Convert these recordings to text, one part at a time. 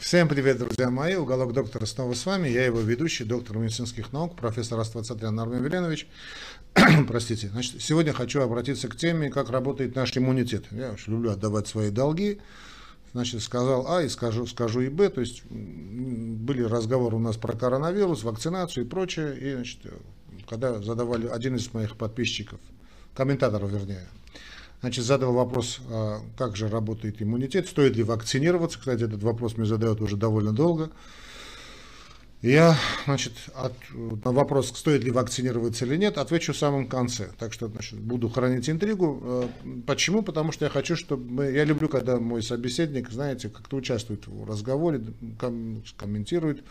Всем привет, друзья мои. Уголок доктора снова с вами. Я его ведущий, доктор медицинских наук, профессор Аствацатрян Армен Веленович. Простите. Значит, сегодня хочу обратиться к теме, как работает наш иммунитет. Я очень люблю отдавать свои долги. Значит, сказал А и скажу, скажу и Б. То есть были разговоры у нас про коронавирус, вакцинацию и прочее. И, значит, когда задавали один из моих подписчиков, комментаторов вернее, Значит, задал вопрос, а, как же работает иммунитет, стоит ли вакцинироваться. Кстати, этот вопрос мне задают уже довольно долго. Я, значит, от, на вопрос, стоит ли вакцинироваться или нет, отвечу в самом конце. Так что, значит, буду хранить интригу. А, почему? Потому что я хочу, чтобы мы... Я люблю, когда мой собеседник, знаете, как-то участвует в разговоре, ком, комментирует,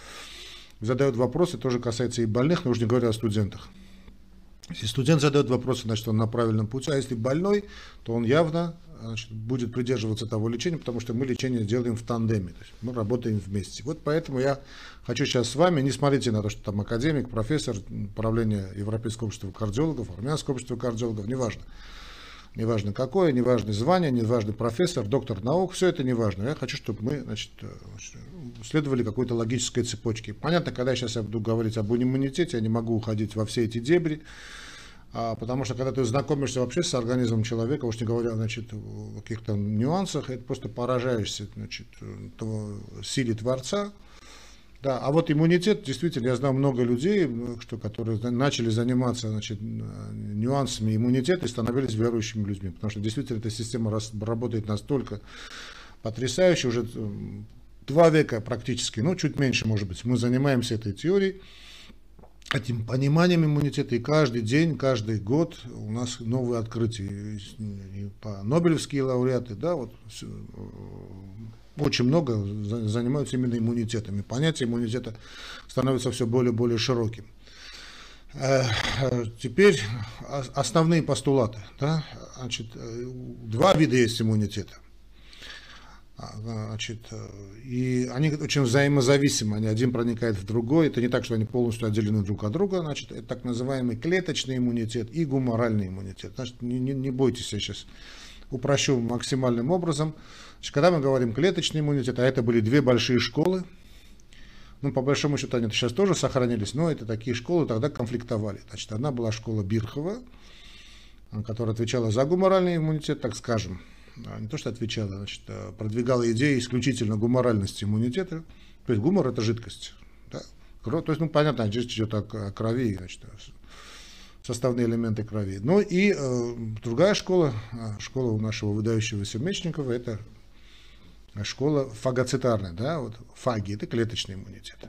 задает вопросы, тоже касается и больных, но уже не говоря о студентах. Если студент задает вопросы, значит, он на правильном пути, а если больной, то он явно значит, будет придерживаться того лечения, потому что мы лечение делаем в тандеме, то есть мы работаем вместе. Вот поэтому я хочу сейчас с вами, не смотрите на то, что там академик, профессор, управление Европейского общества кардиологов, армянского общества кардиологов, неважно. Неважно какое, неважно звание, неважно профессор, доктор наук, все это неважно. Я хочу, чтобы мы значит, следовали какой-то логической цепочке. Понятно, когда сейчас я буду говорить об иммунитете, я не могу уходить во все эти дебри, а, потому что когда ты знакомишься вообще с организмом человека, уж не говоря значит, о каких-то нюансах, это просто поражаешься значит, силе Творца. Да, а вот иммунитет, действительно, я знаю много людей, что, которые начали заниматься значит, нюансами иммунитета и становились верующими людьми, потому что действительно эта система работает настолько потрясающе, уже два века практически, ну чуть меньше может быть, мы занимаемся этой теорией, этим пониманием иммунитета, и каждый день, каждый год у нас новые открытия, и по Нобелевские лауреаты, да, вот э, очень много занимаются именно иммунитетами. Понятие иммунитета становится все более и более широким. Э, э, теперь основные постулаты. Да? Значит, два вида есть иммунитета. Значит, э, и они очень взаимозависимы, они один проникает в другой. Это не так, что они полностью отделены друг от друга. Значит, это так называемый клеточный иммунитет и гуморальный иммунитет. Значит, не, не, не бойтесь, я сейчас упрощу максимальным образом. Значит, когда мы говорим клеточный иммунитет, а это были две большие школы, ну, по большому счету, они сейчас тоже сохранились, но это такие школы тогда конфликтовали. Значит, одна была школа Бирхова, которая отвечала за гуморальный иммунитет, так скажем, не то что отвечала, значит, а продвигала идеи исключительно гуморальности иммунитета. То есть гумор это жидкость. Да? То есть, ну, понятно, здесь идет о, о крови, значит, составные элементы крови. Ну и э, другая школа, а, школа у нашего выдающегося Мечникова, это школа фагоцитарная, да, вот фаги, это клеточный иммунитет.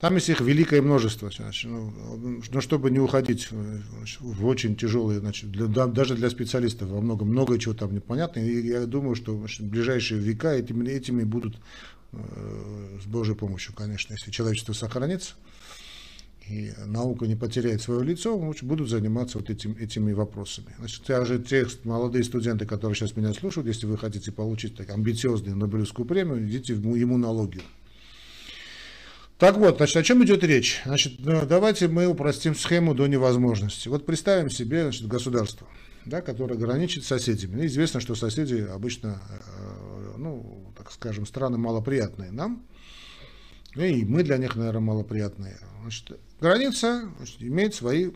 Там есть их великое множество. Значит, ну, но чтобы не уходить в очень тяжелые, значит, для, даже для специалистов во многом много чего там непонятно. И я думаю, что значит, в ближайшие века этими, этими будут э, с Божьей помощью, конечно, если человечество сохранится и наука не потеряет свое лицо, будут заниматься вот этим, этими вопросами. Значит, же те молодые студенты, которые сейчас меня слушают, если вы хотите получить так, амбициозную Нобелевскую премию, идите в иммунологию. Так вот, значит, о чем идет речь? Значит, ну, давайте мы упростим схему до невозможности. Вот представим себе значит, государство, да, которое граничит с соседями. Ну, известно, что соседи обычно, э, ну, так скажем, страны малоприятные нам, и мы для них, наверное, малоприятные. Значит, граница значит, имеет свои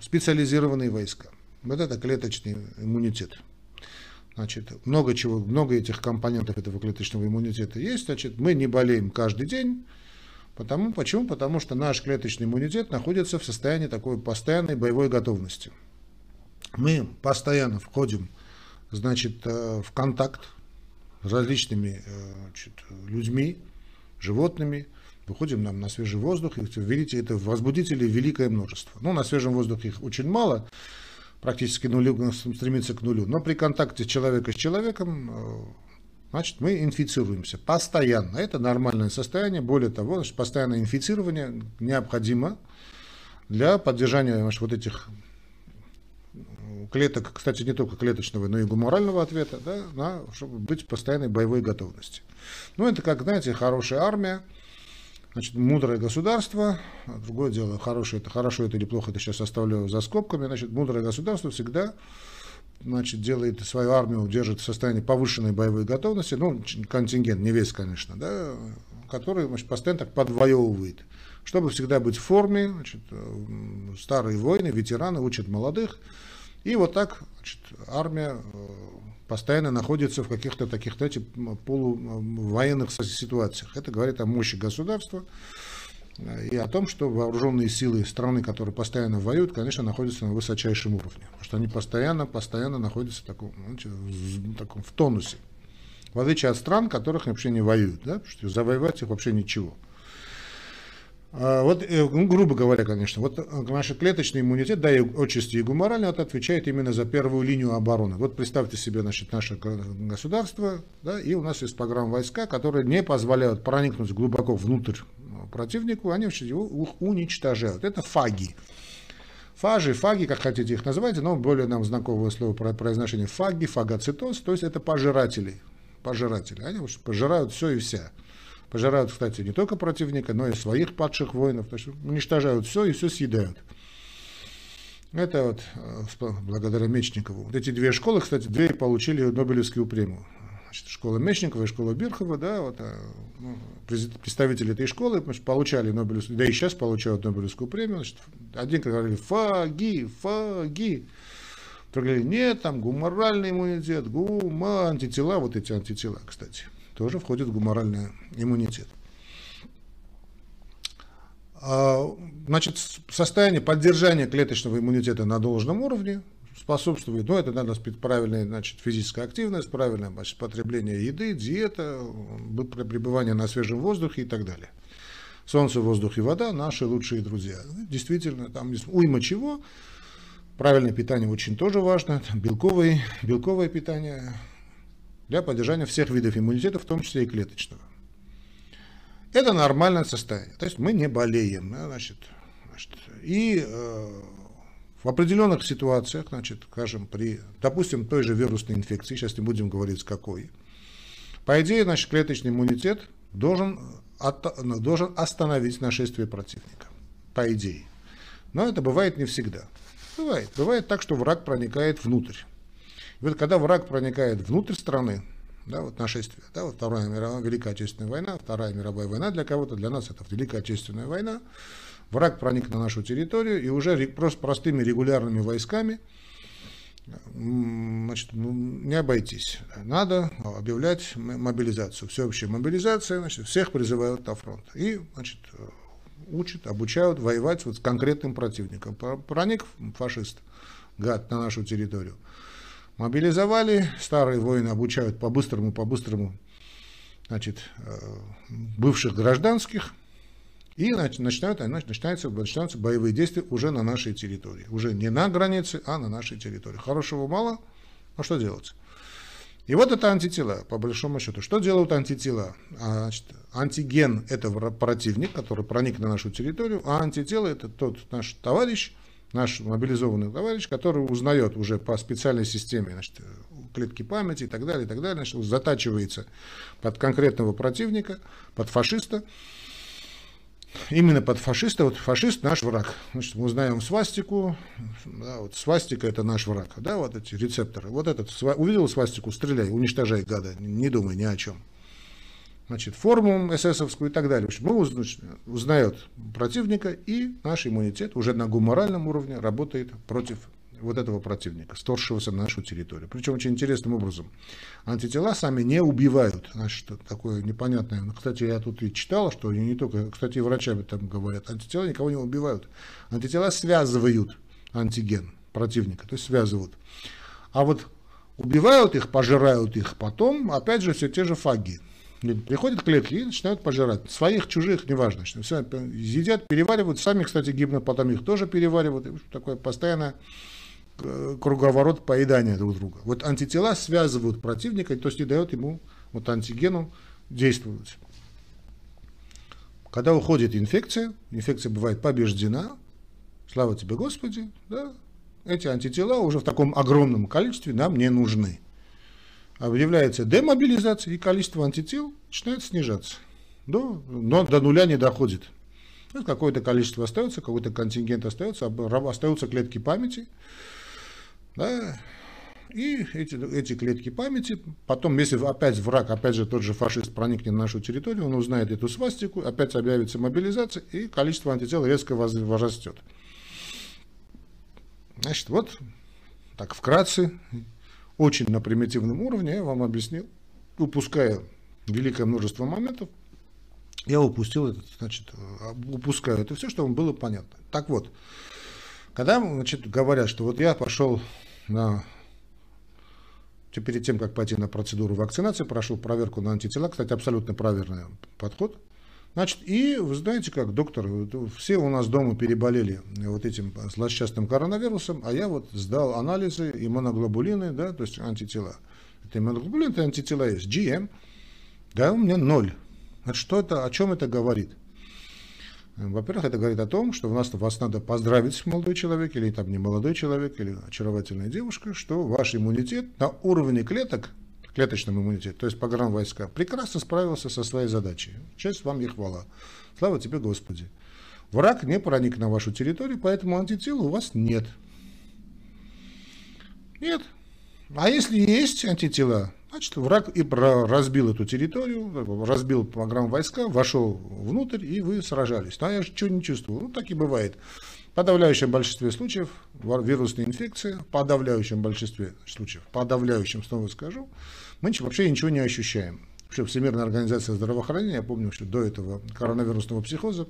специализированные войска. Вот это клеточный иммунитет. Значит, много чего, много этих компонентов этого клеточного иммунитета есть. Значит, мы не болеем каждый день, Потому, почему? Потому что наш клеточный иммунитет находится в состоянии такой постоянной боевой готовности. Мы постоянно входим значит, э, в контакт с различными э, значит, людьми, животными, выходим нам на свежий воздух, и видите, это возбудителей великое множество. Ну, на свежем воздухе их очень мало, практически нулю, стремится к нулю, но при контакте человека с человеком э, значит, мы инфицируемся постоянно. Это нормальное состояние. Более того, значит, постоянное инфицирование необходимо для поддержания значит, вот этих клеток, кстати, не только клеточного, но и гуморального ответа, да, на, чтобы быть в постоянной боевой готовности. Ну, это как, знаете, хорошая армия, значит, мудрое государство, другое дело, хорошее это хорошо это или плохо, это сейчас оставляю за скобками, значит, мудрое государство всегда значит, делает свою армию, держит в состоянии повышенной боевой готовности, ну, контингент, не весь, конечно, да, который значит, постоянно так подвоевывает. Чтобы всегда быть в форме, значит, старые воины, ветераны учат молодых, и вот так значит, армия э, постоянно находится в каких-то таких, знаете, полувоенных ситуациях. Это говорит о мощи государства и о том, что вооруженные силы страны, которые постоянно воюют, конечно, находятся на высочайшем уровне. Потому что они постоянно, постоянно находятся в таком, знаете, в, таком, в тонусе. В отличие от стран, которых вообще не воюют, да, что завоевать их вообще ничего. А, вот, э, ну, грубо говоря, конечно, вот э, наш клеточный иммунитет, да, и отчасти и гуморальный, вот отвечает именно за первую линию обороны. Вот представьте себе, значит, наше государство, да, и у нас есть программа войска, которые не позволяют проникнуть глубоко внутрь противнику, они его уничтожают. Это фаги. Фажи, фаги, как хотите их называть, но более нам знакомое слово про произношение фаги, фагоцитоз, то есть это пожиратели. Пожиратели. Они пожирают все и вся. Пожирают, кстати, не только противника, но и своих падших воинов. То есть уничтожают все и все съедают. Это вот э, благодаря Мечникову. Вот эти две школы, кстати, две получили Нобелевскую премию. Значит, школа Мечникова и школа Бирхова, да, вот, э, ну, представители этой школы значит, получали Нобелевскую, да и сейчас получают Нобелевскую премию. Значит, один говорили фаги, фаги. Другие говорили, нет, там гуморальный иммунитет, гума, антитела, вот эти антитела, кстати тоже входит в гуморальный иммунитет. А, значит, состояние поддержания клеточного иммунитета на должном уровне способствует, ну, это надо правильная значит, физическая активность, правильное значит, потребление еды, диета, пребывание на свежем воздухе и так далее. Солнце, воздух и вода – наши лучшие друзья. Действительно, там уйма чего. Правильное питание очень тоже важно. Белковое, белковое питание, для поддержания всех видов иммунитета, в том числе и клеточного. Это нормальное состояние. То есть мы не болеем. Значит, значит, и э, в определенных ситуациях, значит, скажем, при, допустим, той же вирусной инфекции, сейчас не будем говорить с какой, по идее, значит, клеточный иммунитет должен, от, должен остановить нашествие противника. По идее. Но это бывает не всегда. Бывает. Бывает так, что враг проникает внутрь. И вот когда враг проникает внутрь страны, да, вот нашествие, да, вот Вторая мировая, Великая Отечественная война, Вторая мировая война для кого-то, для нас это Великая Отечественная война, враг проник на нашу территорию и уже просто простыми регулярными войсками значит, ну, не обойтись. Надо объявлять мобилизацию, всеобщая мобилизация, значит, всех призывают на фронт. И, значит, учат, обучают воевать вот с конкретным противником. Проник фашист, гад, на нашу территорию. Мобилизовали, старые воины обучают по-быстрому, по-быстрому, значит, э, бывших гражданских, и начинают, начинаются, начинаются боевые действия уже на нашей территории. Уже не на границе, а на нашей территории. Хорошего мало, а что делать? И вот это антитела, по большому счету. Что делают антитела? А, значит, антиген – это противник, который проник на нашу территорию, а антитело – это тот наш товарищ, наш мобилизованный товарищ, который узнает уже по специальной системе значит, клетки памяти и так далее, и так далее, значит, затачивается под конкретного противника, под фашиста. Именно под фашиста, вот фашист наш враг. Значит, мы узнаем свастику, да, вот свастика это наш враг, да, вот эти рецепторы. Вот этот, увидел свастику, стреляй, уничтожай гада, не думай ни о чем значит, форму эсэсовскую и так далее. В мы узнает противника, и наш иммунитет уже на гуморальном уровне работает против вот этого противника, сторгшегося на нашу территорию. Причем очень интересным образом. Антитела сами не убивают. Значит, такое непонятное. Ну, кстати, я тут и читал, что не только, кстати, и врачами там говорят, антитела никого не убивают. Антитела связывают антиген противника, то есть связывают. А вот убивают их, пожирают их потом, опять же, все те же фаги. Приходят клетки и начинают пожирать. Своих, чужих, неважно. Что все едят, переваривают. Сами, кстати, гибнут, потом их тоже переваривают. И такое постоянно э, круговорот поедания друг друга. Вот антитела связывают противника, то есть не дают ему, вот антигену, действовать. Когда уходит инфекция, инфекция бывает побеждена, слава тебе Господи, да, эти антитела уже в таком огромном количестве нам не нужны объявляется демобилизация, и количество антител начинает снижаться. До, но до нуля не доходит. Ну, какое-то количество остается, какой-то контингент остается, остаются клетки памяти. Да, и эти, эти клетки памяти, потом, если опять враг, опять же тот же фашист проникнет на нашу территорию, он узнает эту свастику, опять объявится мобилизация, и количество антител резко возрастет. Значит, вот так вкратце, очень на примитивном уровне я вам объяснил, упуская великое множество моментов, я упустил это, значит, упускаю это все, чтобы было понятно. Так вот, когда значит, говорят, что вот я пошел на перед тем, как пойти на процедуру вакцинации, прошел проверку на антитела, кстати, абсолютно правильный подход. Значит, и вы знаете как, доктор, все у нас дома переболели вот этим злосчастным коронавирусом, а я вот сдал анализы иммуноглобулины, да, то есть антитела. Это иммуноглобулин, это антитела есть, GM, да, у меня ноль. Значит, что это, о чем это говорит? Во-первых, это говорит о том, что у нас, вас надо поздравить, молодой человек, или там не молодой человек, или очаровательная девушка, что ваш иммунитет на уровне клеток, клеточном иммунитете, то есть погран войска, прекрасно справился со своей задачей. Честь вам и хвала. Слава тебе, Господи. Враг не проник на вашу территорию, поэтому антител у вас нет. Нет. А если есть антитела, Значит, враг и разбил эту территорию, разбил программу войска, вошел внутрь, и вы сражались. Но я что не чувствовал. Ну, так и бывает. В подавляющем большинстве случаев вирусные инфекции, в подавляющем большинстве случаев, подавляющем, снова скажу, мы вообще ничего не ощущаем. Вообще Всемирная организация здравоохранения, я помню, что до этого коронавирусного психоза,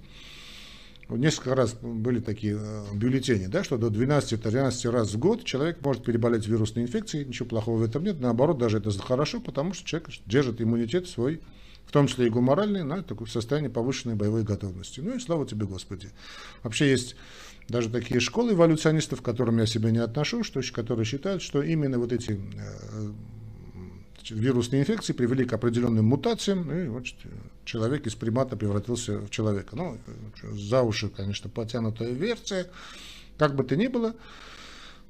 несколько раз были такие э, бюллетени, да, что до 12-13 раз в год человек может переболеть вирусной инфекцией, ничего плохого в этом нет, наоборот, даже это хорошо, потому что человек держит иммунитет свой, в том числе и гуморальный, на такое состояние повышенной боевой готовности. Ну и слава тебе, Господи. Вообще есть даже такие школы эволюционистов, к которым я себя не отношу, что, которые считают, что именно вот эти э, вирусные инфекции привели к определенным мутациям, и вот человек из примата превратился в человека. Ну, за уши, конечно, потянутая версия, как бы то ни было,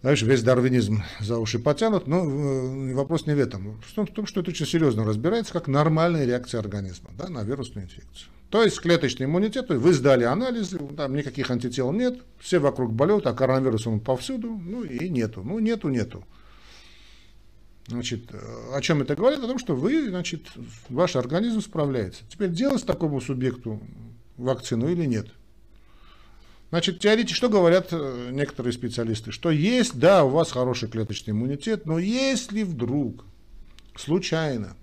знаешь, весь дарвинизм за уши потянут, но э, вопрос не в этом. В том, что это очень серьезно разбирается, как нормальная реакция организма да, на вирусную инфекцию. То есть клеточный иммунитет, вы сдали анализы, там никаких антител нет, все вокруг болеют, а коронавирус он повсюду, ну и нету, ну нету, нету. Значит, э, о чем это говорит? О том, что вы, значит, ваш организм справляется. Теперь делать такому субъекту вакцину или нет? Значит, теоретически, что говорят э, некоторые специалисты? Что есть, да, у вас хороший клеточный иммунитет, но если вдруг, случайно,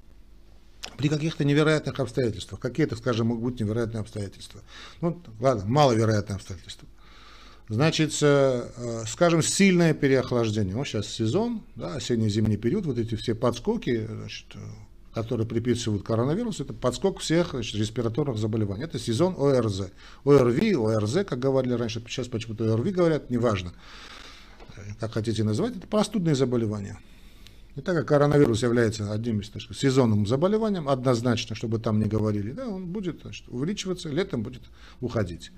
при каких-то невероятных обстоятельствах, какие-то, скажем, могут быть невероятные обстоятельства, ну, ладно, маловероятные обстоятельства, Значит, э, скажем, сильное переохлаждение. Ну, сейчас сезон, да, осенне-зимний период, вот эти все подскоки, значит, э, которые приписывают коронавирус, это подскок всех значит, респираторных заболеваний. Это сезон ОРЗ. ОРВИ, ОРЗ, как говорили раньше, сейчас почему-то ОРВИ говорят, неважно, э, как хотите назвать, это простудные заболевания. И так как коронавирус является одним из сказать, сезонным заболеванием, однозначно, чтобы там не говорили, да, он будет значит, увеличиваться, летом будет уходить.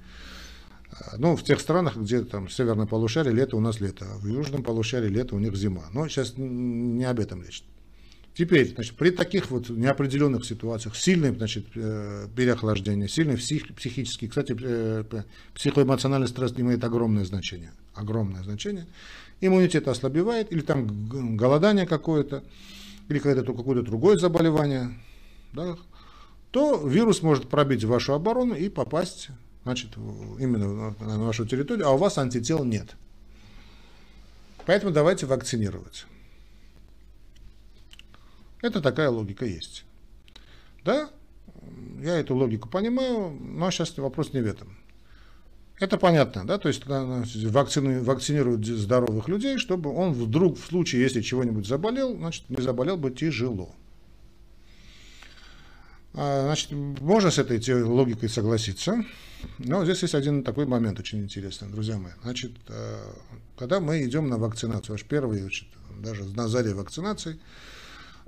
Ну, в тех странах, где там северное полушарие, лето у нас лето, а в южном полушарии лето у них зима. Но сейчас не об этом речь. Теперь, значит, при таких вот неопределенных ситуациях, сильное значит, э, переохлаждение, сильный псих, психический, кстати, э, психоэмоциональный стресс имеет огромное значение, огромное значение. Иммунитет ослабевает, или там голодание какое-то, или какое-то какое другое заболевание, да, то вирус может пробить вашу оборону и попасть значит, именно на вашу территорию, а у вас антител нет. Поэтому давайте вакцинировать. Это такая логика есть. Да, я эту логику понимаю, но сейчас вопрос не в этом. Это понятно, да, то есть вакцину, вакцинируют здоровых людей, чтобы он вдруг, в случае, если чего-нибудь заболел, значит, не заболел бы тяжело. А, значит, можно с этой логикой согласиться, но здесь есть один такой момент очень интересный, друзья мои. Значит, э, когда мы идем на вакцинацию, ваш первый, значит, даже на заре вакцинации,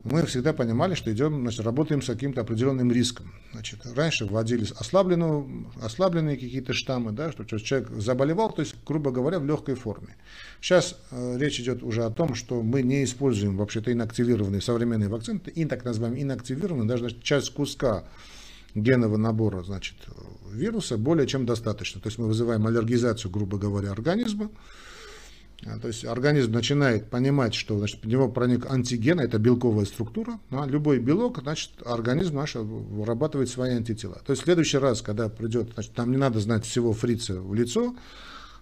мы всегда понимали, что идем, значит, работаем с каким-то определенным риском. Значит, раньше вводились ослабленные какие-то штаммы, да, что человек заболевал, то есть, грубо говоря, в легкой форме. Сейчас э, речь идет уже о том, что мы не используем вообще-то инактивированные современные вакцины, и так называемые инактивированные, даже значит, часть куска генного набора значит, вируса более чем достаточно. То есть мы вызываем аллергизацию, грубо говоря, организма, то есть организм начинает понимать, что значит, в него проник антиген, это белковая структура. А любой белок, значит, организм наш вырабатывает свои антитела. То есть в следующий раз, когда придет, значит, нам не надо знать всего фрица в лицо,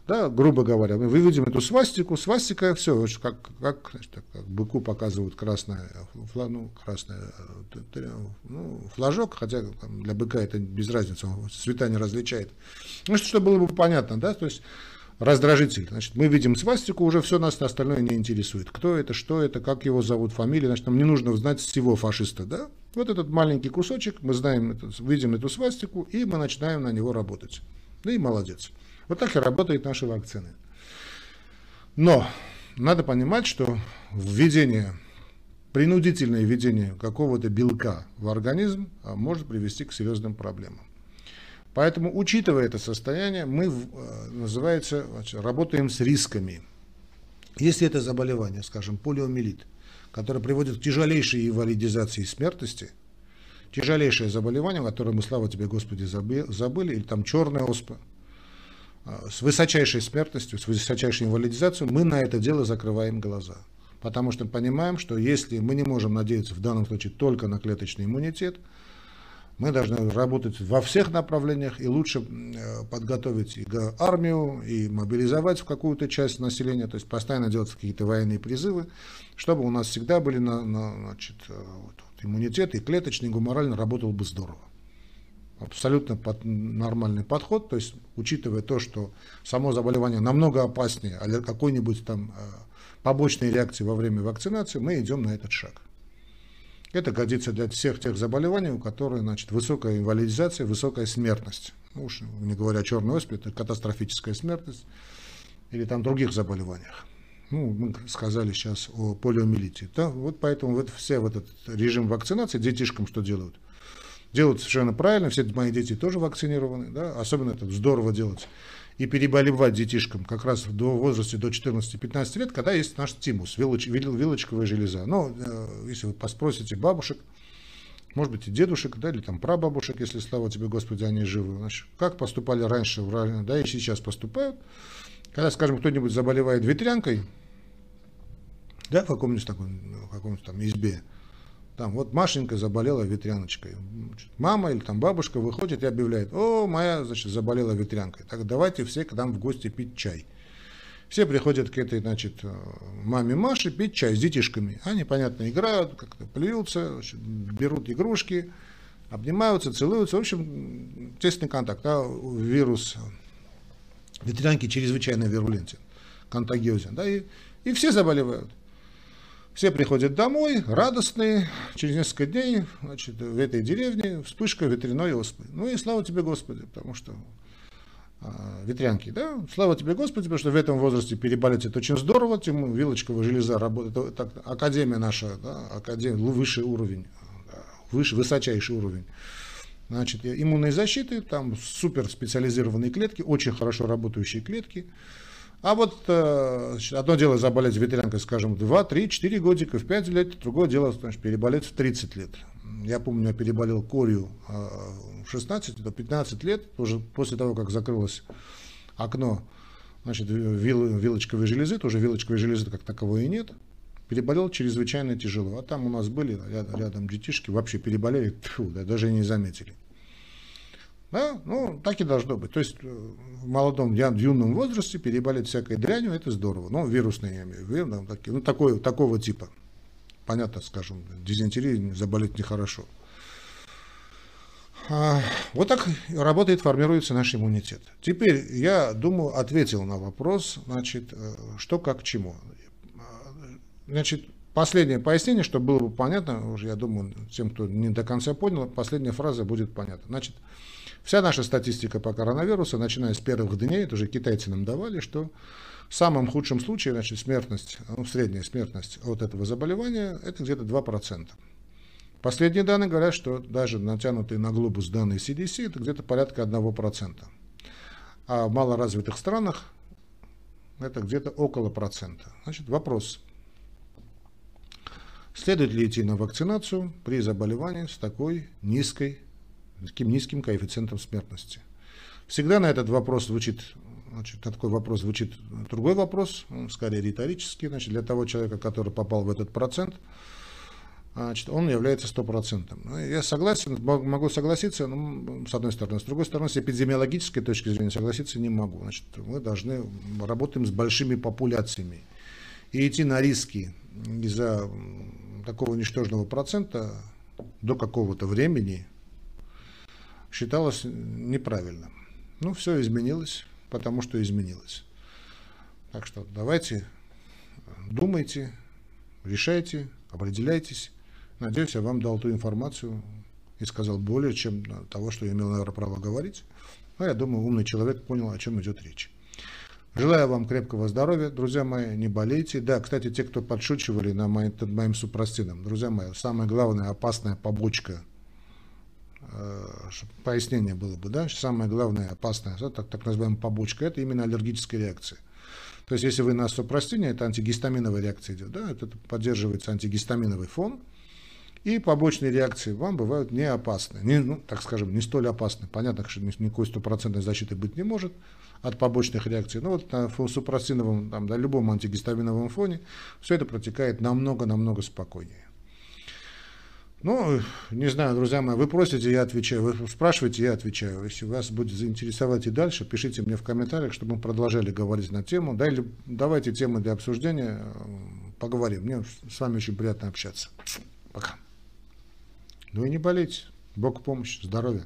да, грубо говоря, мы выведем эту свастику, свастика, все, как, как, значит, как быку показывают красное, ну, красное ну, флажок, хотя для быка это без разницы, он цвета не различает. Ну, чтобы было бы понятно, да, то есть раздражитель. Значит, мы видим свастику, уже все нас остальное не интересует. Кто это, что это, как его зовут, фамилия. Значит, нам не нужно знать всего фашиста. Да? Вот этот маленький кусочек, мы знаем, это, видим эту свастику, и мы начинаем на него работать. Да и молодец. Вот так и работают наши вакцины. Но надо понимать, что введение, принудительное введение какого-то белка в организм а, может привести к серьезным проблемам. Поэтому, учитывая это состояние, мы, э, называется, работаем с рисками. Если это заболевание, скажем, полиомиелит, которое приводит к тяжелейшей инвалидизации и смертности, тяжелейшее заболевание, которое мы, слава тебе, Господи, забыли, или там черная оспа, э, с высочайшей смертностью, с высочайшей инвалидизацией, мы на это дело закрываем глаза. Потому что понимаем, что если мы не можем надеяться в данном случае только на клеточный иммунитет, мы должны работать во всех направлениях и лучше э, подготовить и армию, и мобилизовать в какую-то часть населения, то есть постоянно делать какие-то военные призывы, чтобы у нас всегда были на, на, значит, э, вот, иммунитет и клеточный, и гуморально работал бы здорово. Абсолютно под, нормальный подход, то есть учитывая то, что само заболевание намного опаснее а какой-нибудь там э, побочной реакции во время вакцинации, мы идем на этот шаг. Это годится для всех тех заболеваний, у которых значит, высокая инвалидизация, высокая смертность. Ну, уж не говоря о черной оспе, это катастрофическая смертность или там других заболеваниях. Ну, мы сказали сейчас о полиомиелите. Да? Вот поэтому вот все вот этот режим вакцинации детишкам что делают? Делают совершенно правильно, все мои дети тоже вакцинированы, да? особенно это здорово делать и переболевать детишкам как раз до возраста до 14-15 лет, когда есть наш тимус, вилоч, вилочковая железа. Но э, если вы поспросите бабушек, может быть, и дедушек, да, или там прабабушек, если, слава тебе, Господи, они живы. Значит, как поступали раньше, да, и сейчас поступают. Когда, скажем, кто-нибудь заболевает ветрянкой, да, в каком-нибудь таком, каком-нибудь там избе, там вот Машенька заболела ветряночкой. Мама или там бабушка выходит и объявляет, о, моя, значит, заболела ветрянкой. Так давайте все к нам в гости пить чай. Все приходят к этой, значит, э, маме Маше пить чай с детишками. Они, понятно, играют, как-то плюются, значит, берут игрушки, обнимаются, целуются. В общем, тесный контакт. А вирус ветрянки чрезвычайно вирулентен, контагиозен. Да, и, и все заболевают. Все приходят домой, радостные, через несколько дней, значит, в этой деревне вспышка ветряной оспы. Ну и слава тебе, Господи, потому что а, ветрянки, да, слава тебе, Господи, потому что в этом возрасте переболеть это очень здорово, тем вилочковая железа работает, это, академия наша, да, академия, высший уровень, выше, высочайший уровень. Значит, иммунной защиты, там супер специализированные клетки, очень хорошо работающие клетки, а вот э, одно дело заболеть ветерянкой, скажем, 2, 3, 4 годика, в 5 лет, другое дело значит, переболеть в 30 лет. Я помню, я переболел корью э, в 16 до 15 лет, уже после того, как закрылось окно значит, вил, вилочковой железы, тоже вилочковой железы как таковой и нет, переболел чрезвычайно тяжело. А там у нас были рядом детишки, вообще переболели, тьфу, да, даже не заметили. Да? Ну, так и должно быть. То есть э, в молодом, в юном возрасте переболеть всякой дрянью, это здорово. Ну, вирусные, я имею в виду, ну, такие, ну, такой, такого типа. Понятно, скажем, дизентерией заболеть нехорошо. А, вот так работает, формируется наш иммунитет. Теперь я думаю, ответил на вопрос, значит, э, что как чему. Значит, последнее пояснение, чтобы было бы понятно, уже я думаю, тем, кто не до конца понял, последняя фраза будет понятна. Значит, Вся наша статистика по коронавирусу, начиная с первых дней, это уже китайцы нам давали, что в самом худшем случае, значит, смертность, ну, средняя смертность от этого заболевания, это где-то 2%. Последние данные говорят, что даже натянутые на глобус данные CDC, это где-то порядка 1%. А в малоразвитых странах это где-то около процента. Значит, вопрос. Следует ли идти на вакцинацию при заболевании с такой низкой таким низким коэффициентом смертности. Всегда на этот вопрос звучит Значит, такой вопрос звучит. Другой вопрос, скорее риторический, значит, для того человека, который попал в этот процент, значит, он является стопроцентным. Ну, я согласен, могу согласиться, но, с одной стороны. С другой стороны, с эпидемиологической точки зрения согласиться не могу. Значит, мы должны работаем с большими популяциями. И идти на риски из-за такого ничтожного процента до какого-то времени считалось неправильным. Ну, все изменилось, потому что изменилось. Так что давайте, думайте, решайте, определяйтесь. Надеюсь, я вам дал ту информацию и сказал более, чем того, что я имел, наверное, право говорить. Но я думаю, умный человек понял, о чем идет речь. Желаю вам крепкого здоровья, друзья мои, не болейте. Да, кстати, те, кто подшучивали на моим, над моим супрастином, друзья мои, самая главная опасная побочка, э, пояснение было бы, да, самая главная опасная, так, так называемая побочка, это именно аллергическая реакция. То есть, если вы на супрастине, это антигистаминовая реакция идет, да, это поддерживается антигистаминовый фон, и побочные реакции вам бывают не опасны, не, ну, так скажем, не столь опасны. Понятно, что никакой стопроцентной защиты быть не может от побочных реакций. Но вот на супрассиновом, там, на любом антигистаминовом фоне все это протекает намного-намного спокойнее. Ну, не знаю, друзья мои, вы просите, я отвечаю, вы спрашиваете, я отвечаю. Если вас будет заинтересовать и дальше, пишите мне в комментариях, чтобы мы продолжали говорить на тему. Да, или давайте темы для обсуждения, э, поговорим. Мне с вами очень приятно общаться. Пока. Ну и не болейте. Бог помощь, здоровья.